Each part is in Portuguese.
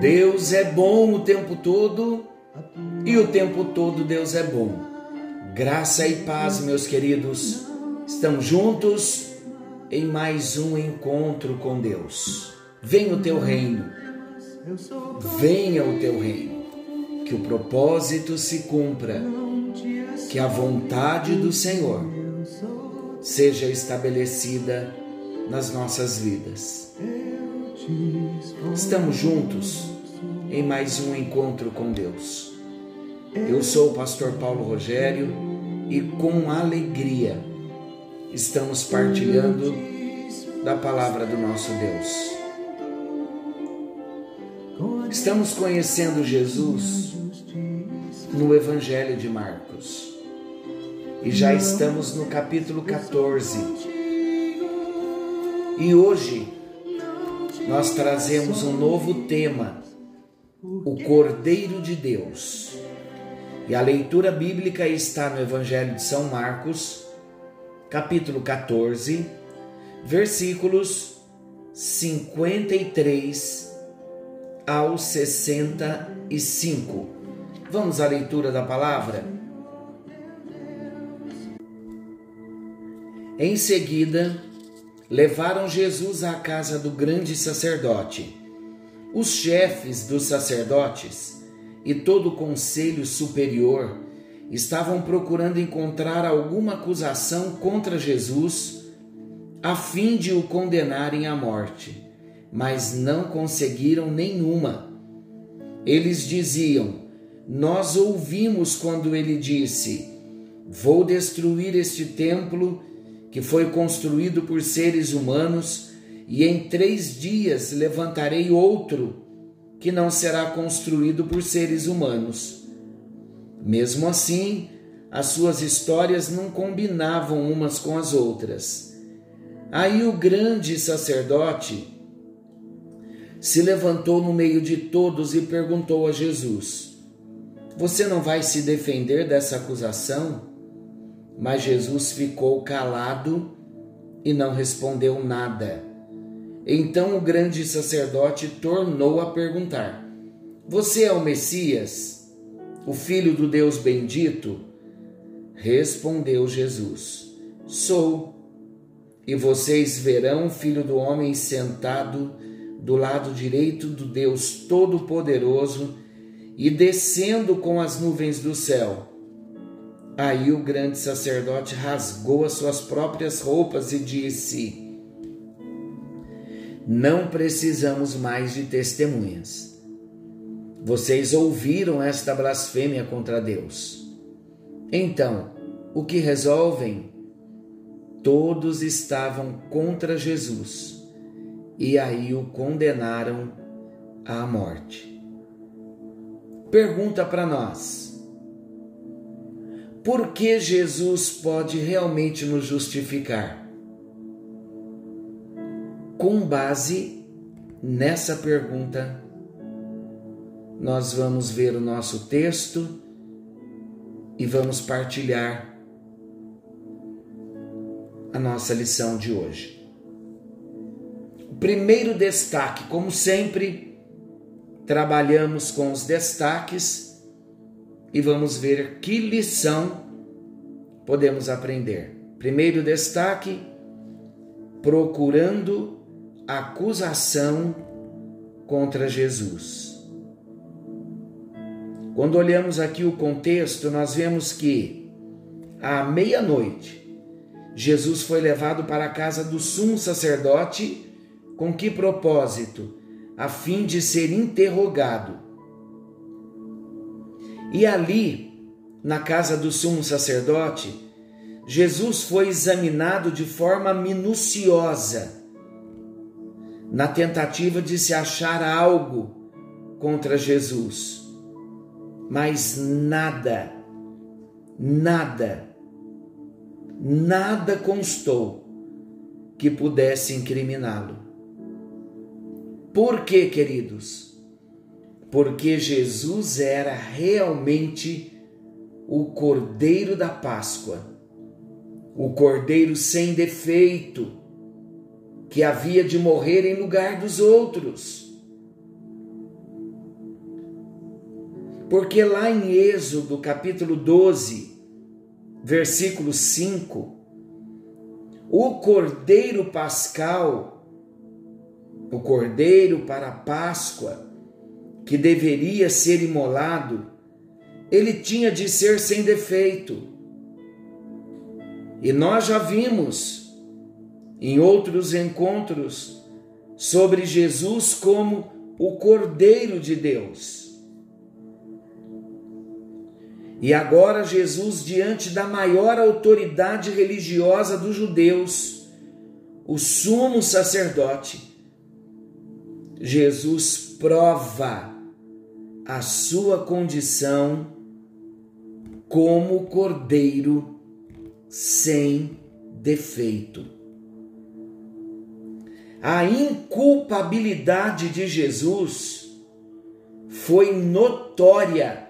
Deus é bom o tempo todo e o tempo todo Deus é bom. Graça e paz, meus queridos. Estamos juntos em mais um encontro com Deus. Venha o teu reino. Venha o teu reino. Que o propósito se cumpra. Que a vontade do Senhor seja estabelecida nas nossas vidas. Estamos juntos em mais um encontro com Deus. Eu sou o pastor Paulo Rogério e com alegria estamos partilhando da palavra do nosso Deus. Estamos conhecendo Jesus no Evangelho de Marcos e já estamos no capítulo 14. E hoje nós trazemos um novo tema, o Cordeiro de Deus. E a leitura bíblica está no Evangelho de São Marcos, capítulo 14, versículos 53 ao 65. Vamos à leitura da palavra? Em seguida, levaram Jesus à casa do grande sacerdote. Os chefes dos sacerdotes e todo o conselho superior estavam procurando encontrar alguma acusação contra Jesus a fim de o condenarem à morte, mas não conseguiram nenhuma. Eles diziam: Nós ouvimos quando ele disse: Vou destruir este templo que foi construído por seres humanos, e em três dias levantarei outro que não será construído por seres humanos. Mesmo assim, as suas histórias não combinavam umas com as outras. Aí o grande sacerdote se levantou no meio de todos e perguntou a Jesus: Você não vai se defender dessa acusação? Mas Jesus ficou calado e não respondeu nada. Então o grande sacerdote tornou a perguntar: Você é o Messias, o filho do Deus bendito? Respondeu Jesus: Sou. E vocês verão o filho do homem sentado do lado direito do Deus Todo-Poderoso e descendo com as nuvens do céu. Aí o grande sacerdote rasgou as suas próprias roupas e disse: Não precisamos mais de testemunhas. Vocês ouviram esta blasfêmia contra Deus. Então, o que resolvem? Todos estavam contra Jesus e aí o condenaram à morte. Pergunta para nós: por que Jesus pode realmente nos justificar? Com base nessa pergunta, nós vamos ver o nosso texto e vamos partilhar a nossa lição de hoje. O primeiro destaque, como sempre, trabalhamos com os destaques e vamos ver que lição podemos aprender. Primeiro destaque: procurando acusação contra Jesus. Quando olhamos aqui o contexto, nós vemos que à meia-noite Jesus foi levado para a casa do sumo sacerdote com que propósito? A fim de ser interrogado. E ali, na casa do sumo sacerdote, Jesus foi examinado de forma minuciosa, na tentativa de se achar algo contra Jesus. Mas nada, nada, nada constou que pudesse incriminá-lo. Por quê, queridos? Porque Jesus era realmente o Cordeiro da Páscoa, o cordeiro sem defeito, que havia de morrer em lugar dos outros. Porque lá em Êxodo, capítulo 12, versículo 5, o cordeiro pascal, o cordeiro para a Páscoa, que deveria ser imolado, ele tinha de ser sem defeito. E nós já vimos em outros encontros sobre Jesus como o Cordeiro de Deus. E agora Jesus, diante da maior autoridade religiosa dos judeus, o sumo sacerdote, Jesus prova a sua condição como cordeiro sem defeito. A inculpabilidade de Jesus foi notória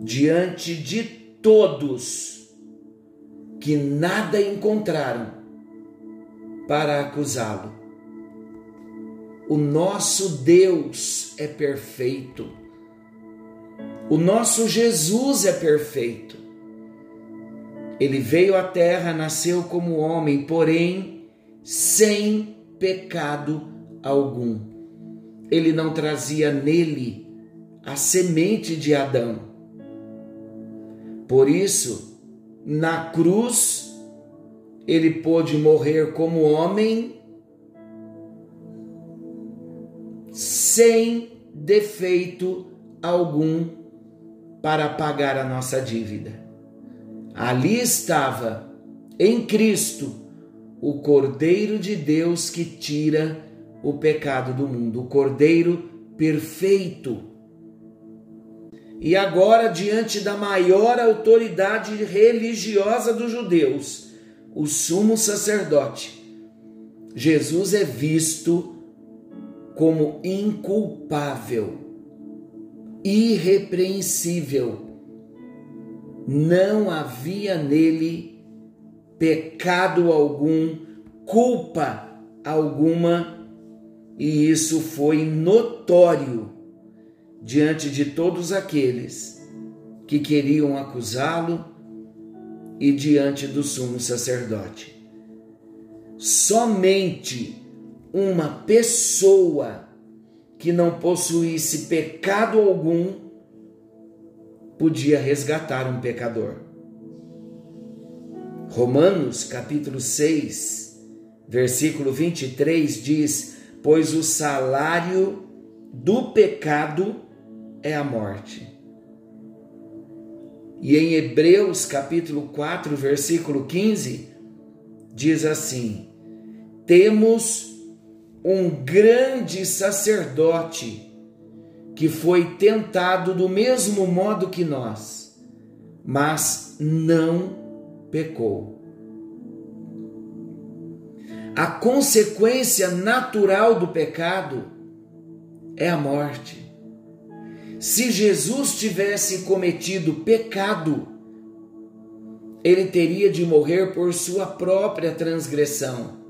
diante de todos que nada encontraram para acusá-lo. O nosso Deus é perfeito. O nosso Jesus é perfeito. Ele veio à terra, nasceu como homem, porém sem pecado algum. Ele não trazia nele a semente de Adão. Por isso, na cruz, ele pôde morrer como homem sem defeito algum para pagar a nossa dívida. Ali estava, em Cristo, o Cordeiro de Deus que tira o pecado do mundo, o Cordeiro perfeito. E agora, diante da maior autoridade religiosa dos judeus, o sumo sacerdote, Jesus é visto como inculpável, irrepreensível não havia nele pecado algum, culpa alguma, e isso foi notório diante de todos aqueles que queriam acusá-lo e diante do sumo sacerdote. Somente uma pessoa que não possuísse pecado algum podia resgatar um pecador. Romanos capítulo 6, versículo 23 diz: Pois o salário do pecado é a morte. E em Hebreus capítulo 4, versículo 15, diz assim: Temos um grande sacerdote que foi tentado do mesmo modo que nós, mas não pecou. A consequência natural do pecado é a morte. Se Jesus tivesse cometido pecado, ele teria de morrer por sua própria transgressão.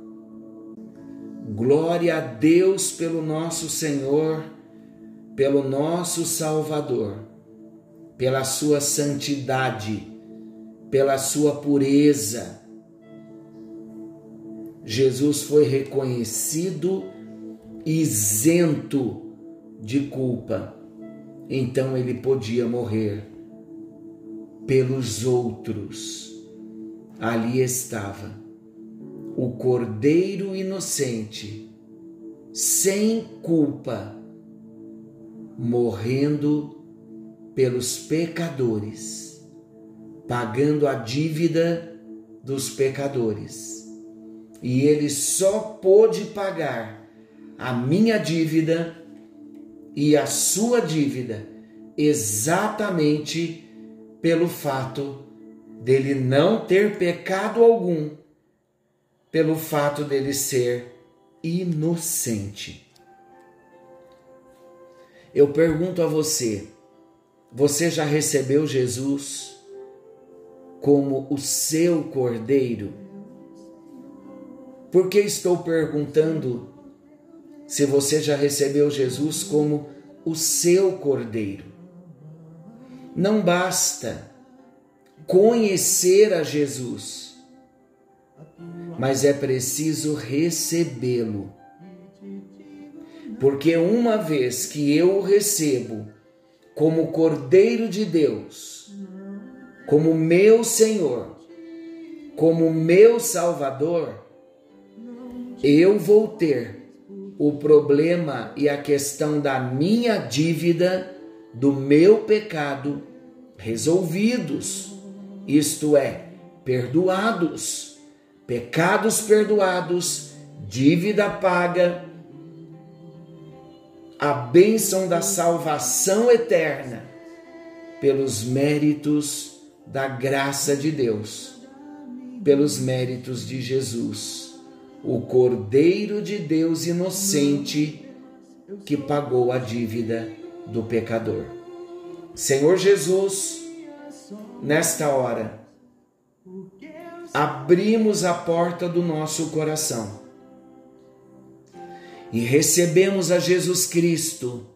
Glória a Deus pelo nosso Senhor pelo nosso Salvador, pela sua santidade, pela sua pureza. Jesus foi reconhecido isento de culpa, então ele podia morrer pelos outros. Ali estava o Cordeiro inocente, sem culpa morrendo pelos pecadores, pagando a dívida dos pecadores. E ele só pôde pagar a minha dívida e a sua dívida exatamente pelo fato dele não ter pecado algum, pelo fato dele ser inocente. Eu pergunto a você: você já recebeu Jesus? como o seu cordeiro? Por que estou perguntando se você já recebeu Jesus como o seu cordeiro? Não basta conhecer a Jesus, mas é preciso recebê-lo. Porque uma vez que eu o recebo como Cordeiro de Deus, como meu Senhor, como meu Salvador, eu vou ter o problema e a questão da minha dívida, do meu pecado resolvidos isto é, perdoados, pecados perdoados, dívida paga, a bênção da salvação eterna pelos méritos da graça de Deus, pelos méritos de Jesus, o Cordeiro de Deus inocente que pagou a dívida do pecador. Senhor Jesus, nesta hora, abrimos a porta do nosso coração e recebemos a Jesus Cristo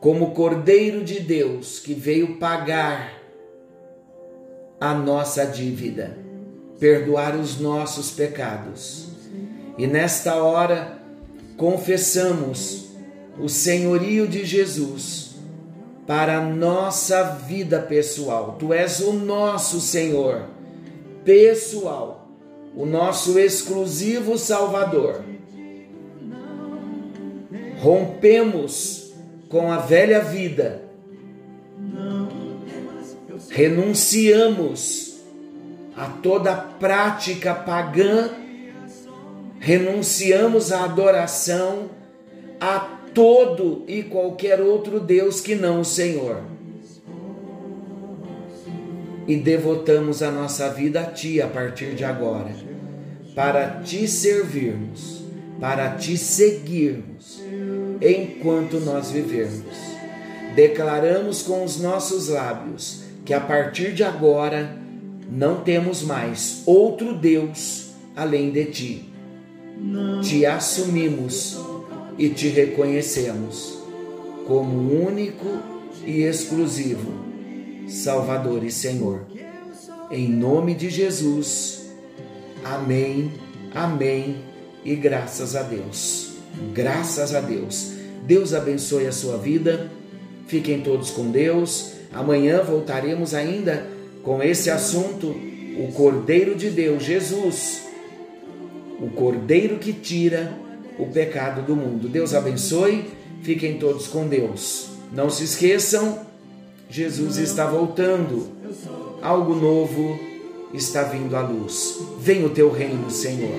como Cordeiro de Deus que veio pagar a nossa dívida, perdoar os nossos pecados. E nesta hora confessamos o senhorio de Jesus para a nossa vida pessoal. Tu és o nosso Senhor pessoal, o nosso exclusivo Salvador. Rompemos com a velha vida, renunciamos a toda prática pagã, renunciamos à adoração, a todo e qualquer outro Deus que não o Senhor. E devotamos a nossa vida a Ti a partir de agora, para Te servirmos, para Te seguirmos, enquanto nós vivermos. Declaramos com os nossos lábios que a partir de agora não temos mais outro Deus além de Ti. Te assumimos e te reconhecemos como único e exclusivo Salvador e Senhor. Em nome de Jesus. Amém, amém e graças a Deus. Graças a Deus. Deus abençoe a sua vida. Fiquem todos com Deus. Amanhã voltaremos ainda com esse assunto: o Cordeiro de Deus, Jesus. O Cordeiro que tira o pecado do mundo. Deus abençoe, fiquem todos com Deus. Não se esqueçam, Jesus está voltando, algo novo está vindo à luz. Vem o teu reino, Senhor.